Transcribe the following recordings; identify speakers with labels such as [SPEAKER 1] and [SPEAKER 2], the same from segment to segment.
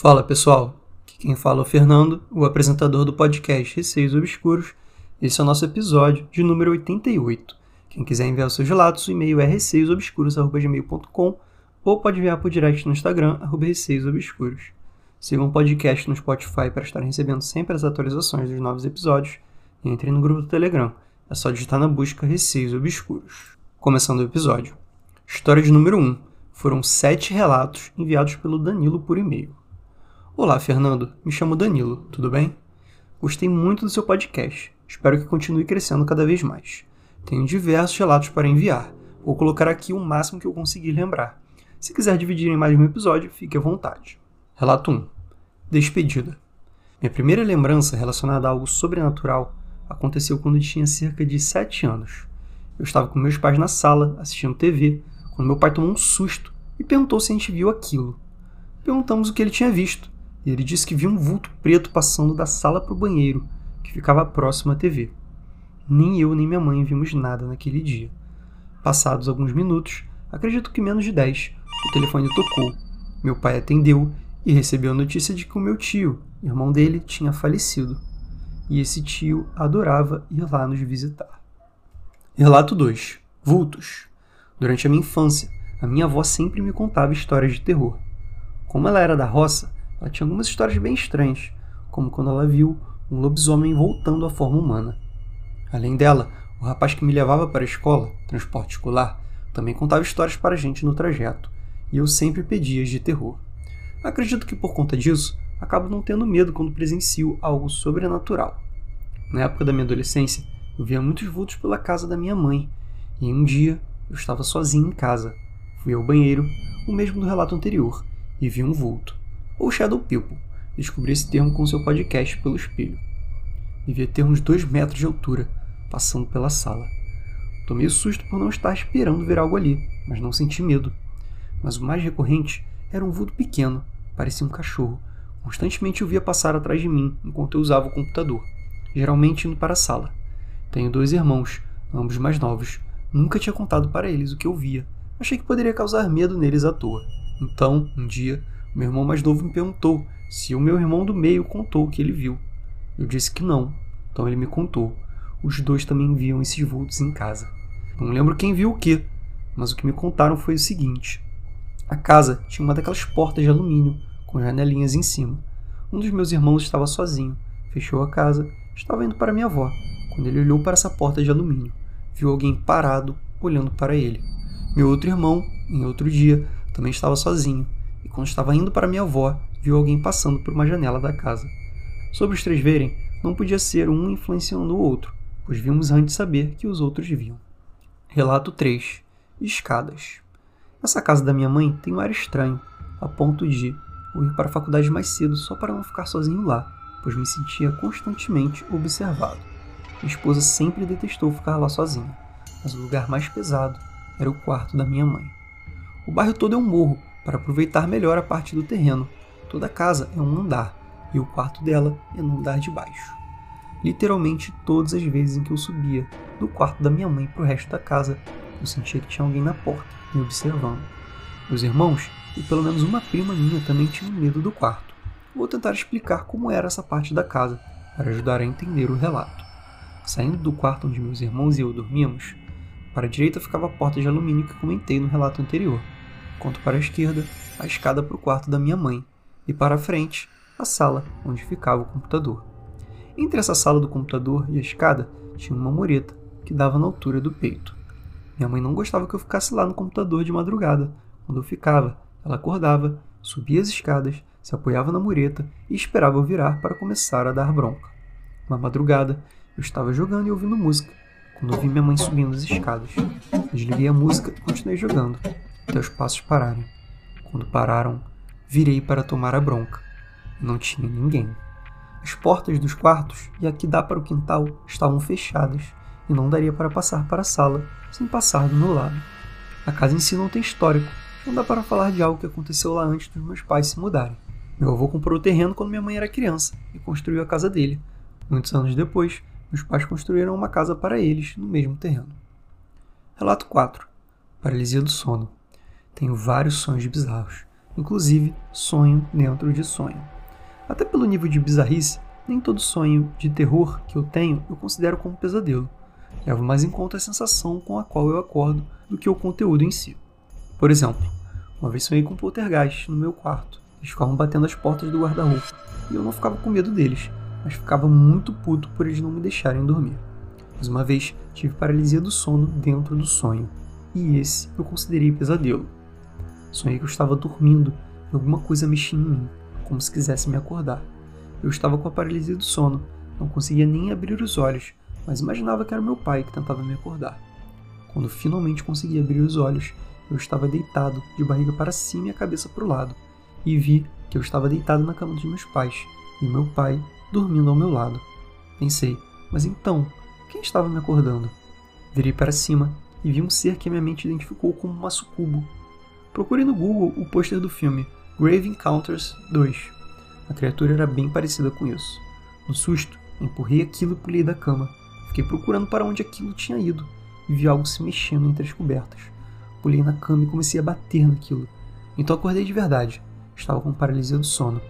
[SPEAKER 1] Fala pessoal, aqui quem fala é o Fernando, o apresentador do podcast Receios Obscuros. Esse é o nosso episódio de número 88. Quem quiser enviar os seus relatos, o e-mail é receiosobscuros.gmail.com ou pode enviar por direct no Instagram, arroba receiosobscuros. Sigam o podcast no Spotify para estar recebendo sempre as atualizações dos novos episódios e entrem no grupo do Telegram. É só digitar na busca Receios Obscuros. Começando o episódio. História de número 1. Foram sete relatos enviados pelo Danilo por e-mail. Olá, Fernando. Me chamo Danilo, tudo bem? Gostei muito do seu podcast. Espero que continue crescendo cada vez mais. Tenho diversos relatos para enviar. Vou colocar aqui o máximo que eu conseguir lembrar. Se quiser dividir em mais um episódio, fique à vontade. Relato 1. Despedida. Minha primeira lembrança relacionada a algo sobrenatural aconteceu quando eu tinha cerca de 7 anos. Eu estava com meus pais na sala, assistindo TV, quando meu pai tomou um susto e perguntou se a gente viu aquilo. Perguntamos o que ele tinha visto ele disse que viu um vulto preto passando da sala para o banheiro, que ficava próximo à TV. Nem eu nem minha mãe vimos nada naquele dia. Passados alguns minutos, acredito que menos de dez, o telefone tocou. Meu pai atendeu e recebeu a notícia de que o meu tio, irmão dele, tinha falecido. E esse tio adorava ir lá nos visitar. Relato 2: Vultos. Durante a minha infância, a minha avó sempre me contava histórias de terror. Como ela era da roça, ela tinha algumas histórias bem estranhas, como quando ela viu um lobisomem voltando à forma humana. Além dela, o rapaz que me levava para a escola, transporte escolar, também contava histórias para a gente no trajeto, e eu sempre pedia de terror. Acredito que por conta disso, acabo não tendo medo quando presencio algo sobrenatural. Na época da minha adolescência, eu via muitos vultos pela casa da minha mãe, e um dia eu estava sozinho em casa. Fui ao banheiro, o mesmo do relato anterior, e vi um vulto ou Shadow People. Descobri esse termo com seu podcast pelo espelho. Devia ter uns dois metros de altura, passando pela sala. Tomei susto por não estar esperando ver algo ali, mas não senti medo. Mas o mais recorrente era um vulto pequeno, parecia um cachorro. Constantemente o via passar atrás de mim enquanto eu usava o computador, geralmente indo para a sala. Tenho dois irmãos, ambos mais novos. Nunca tinha contado para eles o que eu via. Achei que poderia causar medo neles à toa. Então, um dia, meu irmão mais novo me perguntou se o meu irmão do meio contou o que ele viu. Eu disse que não, então ele me contou. Os dois também viam esses vultos em casa. Não lembro quem viu o que, mas o que me contaram foi o seguinte: a casa tinha uma daquelas portas de alumínio com janelinhas em cima. Um dos meus irmãos estava sozinho, fechou a casa, estava indo para minha avó. Quando ele olhou para essa porta de alumínio, viu alguém parado olhando para ele. Meu outro irmão, em outro dia, também estava sozinho e quando estava indo para minha avó, viu alguém passando por uma janela da casa. Sobre os três verem, não podia ser um influenciando o outro, pois vimos antes saber que os outros viam. Relato 3. Escadas. Essa casa da minha mãe tem um ar estranho, a ponto de eu ir para a faculdade mais cedo só para não ficar sozinho lá, pois me sentia constantemente observado. Minha esposa sempre detestou ficar lá sozinha, mas o lugar mais pesado era o quarto da minha mãe. O bairro todo é um morro, para aproveitar melhor a parte do terreno. Toda a casa é um andar e o quarto dela é no andar de baixo. Literalmente todas as vezes em que eu subia do quarto da minha mãe para o resto da casa, eu sentia que tinha alguém na porta me observando. Meus irmãos e pelo menos uma prima minha também tinham medo do quarto. Vou tentar explicar como era essa parte da casa para ajudar a entender o relato. Saindo do quarto onde meus irmãos e eu dormíamos, para a direita ficava a porta de alumínio que comentei no relato anterior enquanto para a esquerda, a escada para o quarto da minha mãe, e para a frente, a sala onde ficava o computador. Entre essa sala do computador e a escada tinha uma mureta que dava na altura do peito. Minha mãe não gostava que eu ficasse lá no computador de madrugada. Quando eu ficava, ela acordava, subia as escadas, se apoiava na mureta e esperava eu virar para começar a dar bronca. Uma madrugada, eu estava jogando e ouvindo música, quando ouvi minha mãe subindo as escadas. Desliguei a música e continuei jogando os passos pararem. Quando pararam, virei para tomar a bronca. Não tinha ninguém. As portas dos quartos e a que dá para o quintal estavam fechadas e não daria para passar para a sala sem passar do meu lado. A casa em si não tem histórico, não dá para falar de algo que aconteceu lá antes dos meus pais se mudarem. Meu avô comprou o terreno quando minha mãe era criança e construiu a casa dele. Muitos anos depois, meus pais construíram uma casa para eles no mesmo terreno. Relato 4 Paralisia do sono. Tenho vários sonhos bizarros. inclusive sonho dentro de sonho. Até pelo nível de bizarrice, nem todo sonho de terror que eu tenho eu considero como pesadelo. Levo mais em conta a sensação com a qual eu acordo do que o conteúdo em si. Por exemplo, uma vez sonhei com poltergeist no meu quarto. Eles ficavam batendo as portas do guarda-roupa e eu não ficava com medo deles, mas ficava muito puto por eles não me deixarem dormir. Mas uma vez tive paralisia do sono dentro do sonho, e esse eu considerei pesadelo. Sonhei que eu estava dormindo e alguma coisa mexia em mim, como se quisesse me acordar. Eu estava com a paralisia do sono, não conseguia nem abrir os olhos, mas imaginava que era meu pai que tentava me acordar. Quando finalmente consegui abrir os olhos, eu estava deitado, de barriga para cima e a cabeça para o lado, e vi que eu estava deitado na cama dos meus pais e meu pai dormindo ao meu lado. Pensei, mas então, quem estava me acordando? Virei para cima e vi um ser que a minha mente identificou como uma sucubo. Procurei no Google o pôster do filme Grave Encounters 2. A criatura era bem parecida com isso. No susto, empurrei aquilo e pulei da cama. Fiquei procurando para onde aquilo tinha ido e vi algo se mexendo entre as cobertas. Pulei na cama e comecei a bater naquilo. Então acordei de verdade. Estava com paralisia do sono.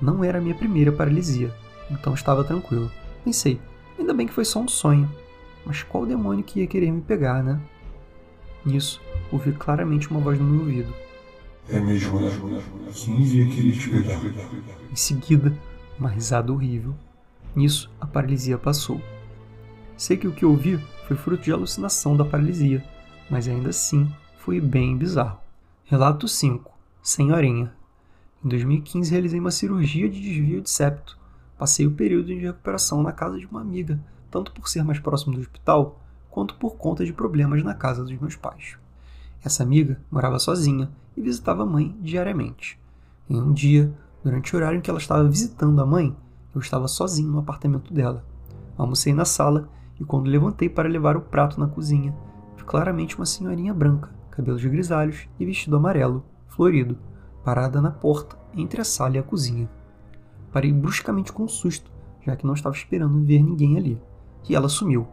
[SPEAKER 1] Não era a minha primeira paralisia, então estava tranquilo. Pensei, ainda bem que foi só um sonho. Mas qual demônio que ia querer me pegar, né? Nisso, ouvi claramente uma voz no meu ouvido.
[SPEAKER 2] É mesmo, né? Quem ia querer te pegar?
[SPEAKER 1] Em seguida, uma risada horrível. Nisso, a paralisia passou. Sei que o que ouvi foi fruto de alucinação da paralisia, mas ainda assim foi bem bizarro. Relato 5. Senhorinha. Em 2015 realizei uma cirurgia de desvio de septo. Passei o período de recuperação na casa de uma amiga, tanto por ser mais próximo do hospital, quanto por conta de problemas na casa dos meus pais. Essa amiga morava sozinha e visitava a mãe diariamente. Em um dia, durante o horário em que ela estava visitando a mãe, eu estava sozinho no apartamento dela. Almocei na sala e quando levantei para levar o prato na cozinha, vi claramente uma senhorinha branca, cabelos grisalhos e vestido amarelo, florido, parada na porta entre a sala e a cozinha. Parei bruscamente com um susto, já que não estava esperando ver ninguém ali, e ela sumiu.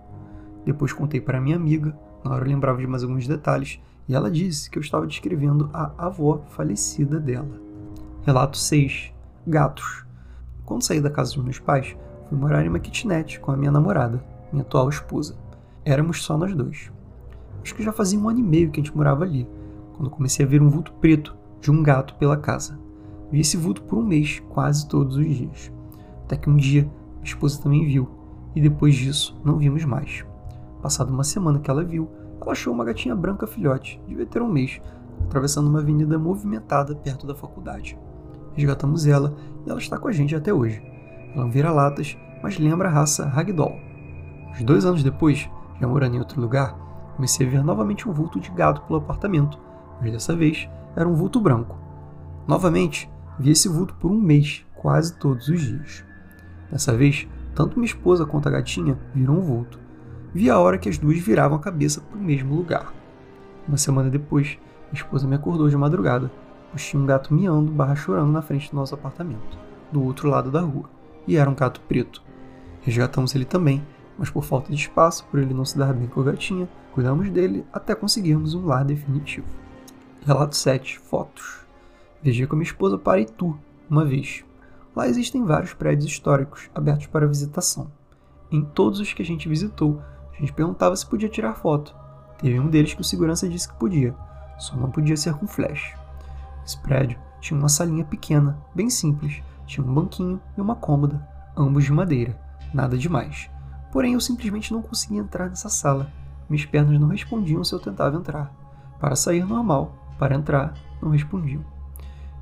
[SPEAKER 1] Depois contei para minha amiga, na hora eu lembrava de mais alguns detalhes, e ela disse que eu estava descrevendo a avó falecida dela. Relato 6. Gatos. Quando saí da casa dos meus pais, fui morar em uma kitnet com a minha namorada, minha atual esposa. Éramos só nós dois. Acho que já fazia um ano e meio que a gente morava ali, quando comecei a ver um vulto preto de um gato pela casa. Vi esse vulto por um mês, quase todos os dias. Até que um dia, minha esposa também viu, e depois disso não vimos mais. Passada uma semana que ela viu, ela achou uma gatinha branca filhote, devia ter um mês, atravessando uma avenida movimentada perto da faculdade. Resgatamos ela e ela está com a gente até hoje. Ela não vira latas, mas lembra a raça Ragdoll. Uns dois anos depois, já morando em outro lugar, comecei a ver novamente um vulto de gato pelo apartamento, mas dessa vez era um vulto branco. Novamente, vi esse vulto por um mês, quase todos os dias. Dessa vez, tanto minha esposa quanto a gatinha viram um vulto. Vi a hora que as duas viravam a cabeça para o mesmo lugar. Uma semana depois, minha esposa me acordou de madrugada, pois tinha um gato miando barra chorando na frente do nosso apartamento, do outro lado da rua, e era um gato preto. Resgatamos ele também, mas por falta de espaço, por ele não se dar bem com a gatinha, cuidamos dele até conseguirmos um lar definitivo. Relato 7. Fotos. Viajei com minha esposa para Itu, uma vez. Lá existem vários prédios históricos abertos para visitação. Em todos os que a gente visitou, a gente perguntava se podia tirar foto. Teve um deles que o segurança disse que podia, só não podia ser com flash. Esse prédio tinha uma salinha pequena, bem simples, tinha um banquinho e uma cômoda, ambos de madeira, nada demais. Porém, eu simplesmente não conseguia entrar nessa sala. Minhas pernas não respondiam se eu tentava entrar. Para sair normal, para entrar, não respondiam.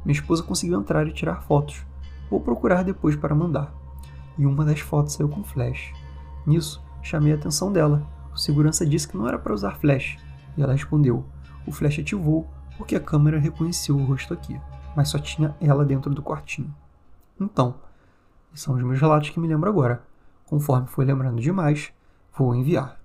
[SPEAKER 1] Minha esposa conseguiu entrar e tirar fotos. Vou procurar depois para mandar. E uma das fotos saiu com flash. Nisso, chamei a atenção dela. O segurança disse que não era para usar flash. E ela respondeu: O flash ativou porque a câmera reconheceu o rosto aqui, mas só tinha ela dentro do quartinho. Então, são os meus relatos que me lembro agora. Conforme for lembrando demais, vou enviar.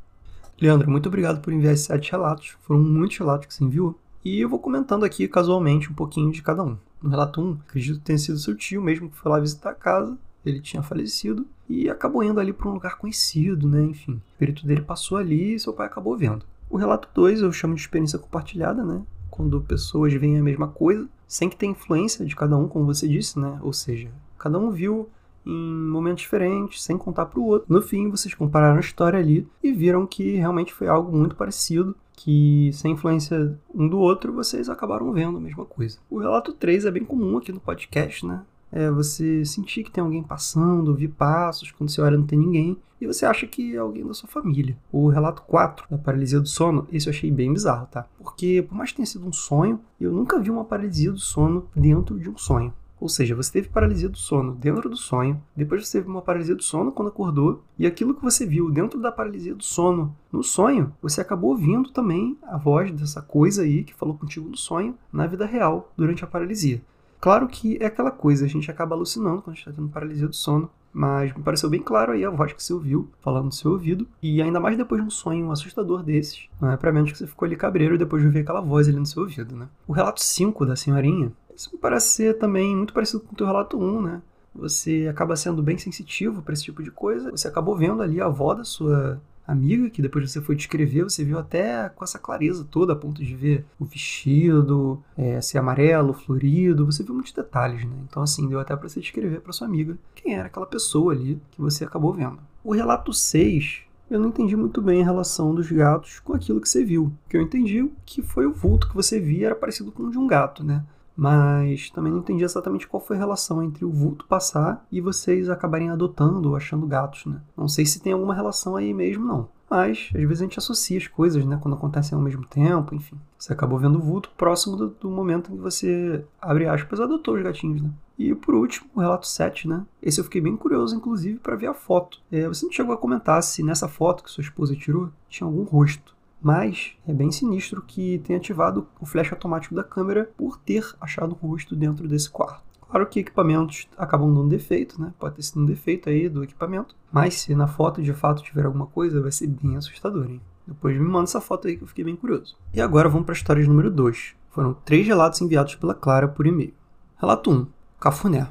[SPEAKER 1] Leandro, muito obrigado por enviar esses sete relatos. Foram muitos relatos que você enviou. E eu vou comentando aqui casualmente um pouquinho de cada um. No relato 1, acredito que tenha sido seu tio mesmo que foi lá visitar a casa. Ele tinha falecido e acabou indo ali para um lugar conhecido, né? Enfim, o espírito dele passou ali e seu pai acabou vendo. O relato 2 eu chamo de experiência compartilhada, né? quando pessoas veem a mesma coisa, sem que tenha influência de cada um, como você disse, né? Ou seja, cada um viu em momentos diferentes, sem contar para o outro. No fim, vocês compararam a história ali e viram que realmente foi algo muito parecido, que sem influência um do outro, vocês acabaram vendo a mesma coisa. O relato 3 é bem comum aqui no podcast, né? É você sentir que tem alguém passando, ouvir passos, quando você olha não tem ninguém, e você acha que é alguém da sua família. O relato 4 da paralisia do sono, esse eu achei bem bizarro, tá? Porque por mais que tenha sido um sonho, eu nunca vi uma paralisia do sono dentro de um sonho. Ou seja, você teve paralisia do sono dentro do sonho, depois você teve uma paralisia do sono quando acordou, e aquilo que você viu dentro da paralisia do sono no sonho, você acabou ouvindo também a voz dessa coisa aí que falou contigo no sonho na vida real durante a paralisia. Claro que é aquela coisa, a gente acaba alucinando quando a gente está tendo paralisia do sono, mas me pareceu bem claro aí a voz que você ouviu falando no seu ouvido, e ainda mais depois de um sonho assustador desses, não é pra menos que você ficou ali cabreiro depois de ouvir aquela voz ali no seu ouvido, né? O relato 5 da senhorinha, isso me parece ser também muito parecido com o teu relato 1, né? Você acaba sendo bem sensitivo para esse tipo de coisa, você acabou vendo ali a avó da sua amiga, que depois você foi descrever, você viu até com essa clareza toda, a ponto de ver o vestido, é, ser amarelo, florido, você viu muitos detalhes, né? Então, assim, deu até para você descrever para sua amiga quem era aquela pessoa ali que você acabou vendo. O relato 6, eu não entendi muito bem a relação dos gatos com aquilo que você viu. O que eu entendi que foi o vulto que você via era parecido com o de um gato, né? Mas também não entendi exatamente qual foi a relação entre o vulto passar e vocês acabarem adotando ou achando gatos, né? Não sei se tem alguma relação aí mesmo, não. Mas, às vezes a gente associa as coisas, né? Quando acontecem ao mesmo tempo, enfim. Você acabou vendo o vulto próximo do, do momento em que você, abre aspas, adotou os gatinhos, né? E por último, o relato 7, né? Esse eu fiquei bem curioso, inclusive, para ver a foto. É, você não chegou a comentar se nessa foto que sua esposa tirou tinha algum rosto mas é bem sinistro que tenha ativado o flash automático da câmera por ter achado um rosto dentro desse quarto. Claro que equipamentos acabam dando defeito, né? Pode ter sido um defeito aí do equipamento. Mas se na foto de fato tiver alguma coisa, vai ser bem assustador, hein? Depois me manda essa foto aí que eu fiquei bem curioso. E agora vamos para a história número 2. Foram três relatos enviados pela Clara por e-mail. Relato 1. Cafuné.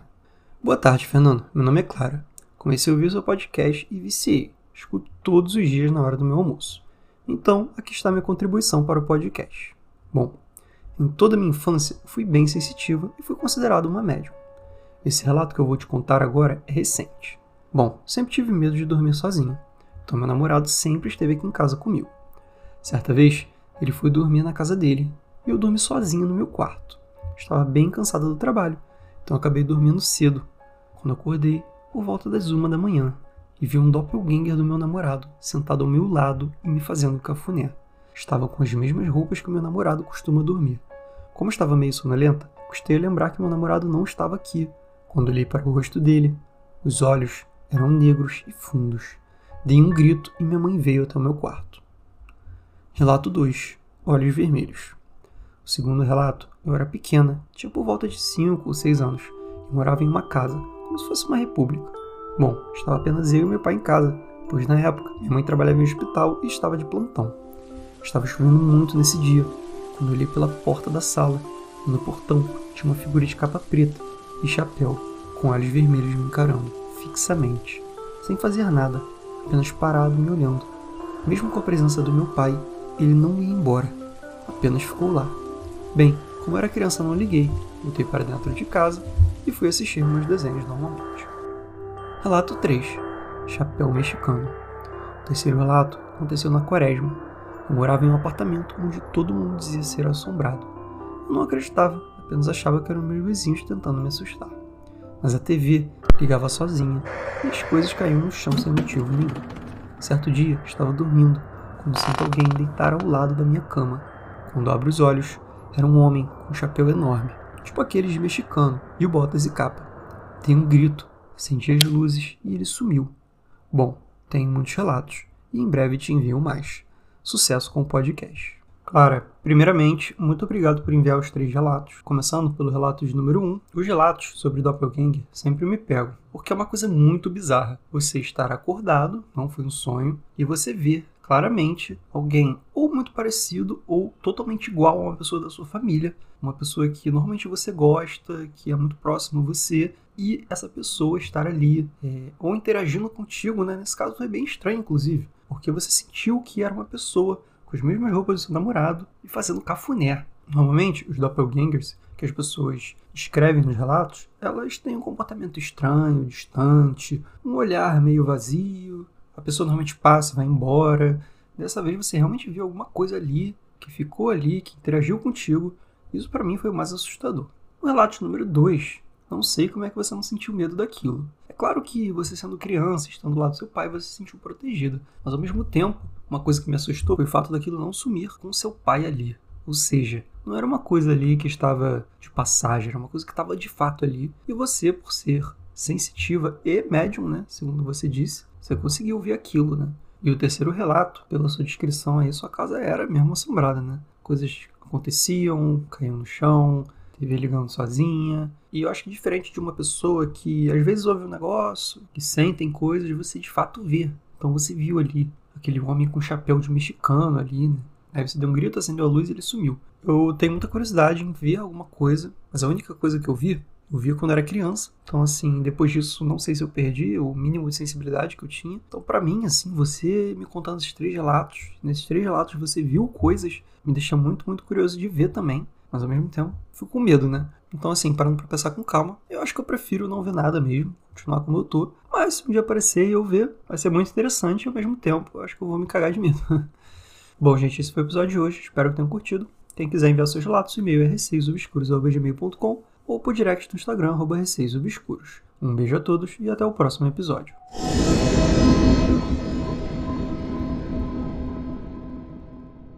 [SPEAKER 1] Boa tarde, Fernando. Meu nome é Clara. Comecei a ouvir o seu podcast e viciei. Escuto todos os dias na hora do meu almoço. Então, aqui está minha contribuição para o podcast. Bom, em toda a minha infância fui bem sensitiva e fui considerado uma médium. Esse relato que eu vou te contar agora é recente. Bom, sempre tive medo de dormir sozinho, então meu namorado sempre esteve aqui em casa comigo. Certa vez, ele foi dormir na casa dele e eu dormi sozinho no meu quarto. Estava bem cansada do trabalho, então acabei dormindo cedo. Quando acordei, por volta das uma da manhã, e vi um doppelganger do meu namorado sentado ao meu lado e me fazendo cafuné. Estava com as mesmas roupas que o meu namorado costuma dormir. Como estava meio sonolenta, custei a lembrar que meu namorado não estava aqui. Quando olhei para o rosto dele, os olhos eram negros e fundos. Dei um grito e minha mãe veio até o meu quarto. Relato 2 Olhos Vermelhos. O segundo relato, eu era pequena, tinha por volta de 5 ou 6 anos, e morava em uma casa, como se fosse uma república. Bom, estava apenas eu e meu pai em casa, pois na época minha mãe trabalhava em um hospital e estava de plantão. Estava chovendo muito nesse dia, quando olhei pela porta da sala e no portão tinha uma figura de capa preta e chapéu, com olhos vermelhos me encarando, fixamente, sem fazer nada, apenas parado me olhando. Mesmo com a presença do meu pai, ele não ia embora, apenas ficou lá. Bem, como era criança não liguei, voltei para dentro de casa e fui assistir meus desenhos normalmente. Relato 3 Chapéu Mexicano. O terceiro relato aconteceu na Quaresma. Eu morava em um apartamento onde todo mundo dizia ser assombrado. Eu não acreditava, apenas achava que eram meus vizinhos tentando me assustar. Mas a TV ligava sozinha e as coisas caíam no chão sem motivo nenhum. Certo dia, estava dormindo quando sinto alguém deitar ao lado da minha cama. Quando abro os olhos, era um homem com um chapéu enorme, tipo aqueles de mexicano, e botas e capa. Tem um grito acendi as luzes e ele sumiu. Bom, tenho muitos relatos e em breve te envio mais. Sucesso com o podcast. Clara, primeiramente, muito obrigado por enviar os três relatos. Começando pelo relato de número 1. Um, os relatos sobre Doppelganger sempre me pegam, porque é uma coisa muito bizarra. Você estar acordado, não foi um sonho, e você ver claramente alguém ou muito parecido ou totalmente igual a uma pessoa da sua família, uma pessoa que normalmente você gosta, que é muito próximo a você, e essa pessoa estar ali é, ou interagindo contigo, né? Nesse caso foi bem estranho, inclusive, porque você sentiu que era uma pessoa com as mesmas roupas do seu namorado e fazendo cafuné. Normalmente, os doppelgangers que as pessoas escrevem nos relatos, elas têm um comportamento estranho, distante, um olhar meio vazio, a pessoa normalmente passa, vai embora. Dessa vez você realmente viu alguma coisa ali, que ficou ali, que interagiu contigo. Isso para mim foi o mais assustador. O relato número 2, não sei como é que você não sentiu medo daquilo. É claro que você sendo criança, estando do lado do seu pai, você se sentiu protegido. Mas ao mesmo tempo, uma coisa que me assustou foi o fato daquilo não sumir com seu pai ali. Ou seja, não era uma coisa ali que estava de passagem, era uma coisa que estava de fato ali. E você, por ser sensitiva e médium, né, segundo você disse, você conseguiu ver aquilo, né? E o terceiro relato, pela sua descrição aí, sua casa era mesmo assombrada, né? Coisas aconteciam, caíam no chão, TV ligando sozinha. E eu acho que diferente de uma pessoa que às vezes ouve um negócio, que sentem coisas, você de fato vê. Então você viu ali aquele homem com chapéu de mexicano ali, né? Aí você deu um grito, acendeu a luz e ele sumiu. Eu tenho muita curiosidade em ver alguma coisa, mas a única coisa que eu vi eu via quando era criança. Então, assim, depois disso, não sei se eu perdi o mínimo de sensibilidade que eu tinha. Então, para mim, assim, você me contando esses três relatos, nesses três relatos você viu coisas, me deixa muito, muito curioso de ver também. Mas ao mesmo tempo, fico com medo, né? Então, assim, parando pra pensar com calma, eu acho que eu prefiro não ver nada mesmo, continuar como eu tô. Mas se um dia aparecer e eu ver, vai ser muito interessante e ao mesmo tempo, eu acho que eu vou me cagar de medo. Bom, gente, esse foi o episódio de hoje. Espero que tenham curtido. Quem quiser enviar seus relatos, o e-mail é receiosobscuros.gmail.com ou por direct no Instagram, receiosobscuros. Um beijo a todos e até o próximo episódio.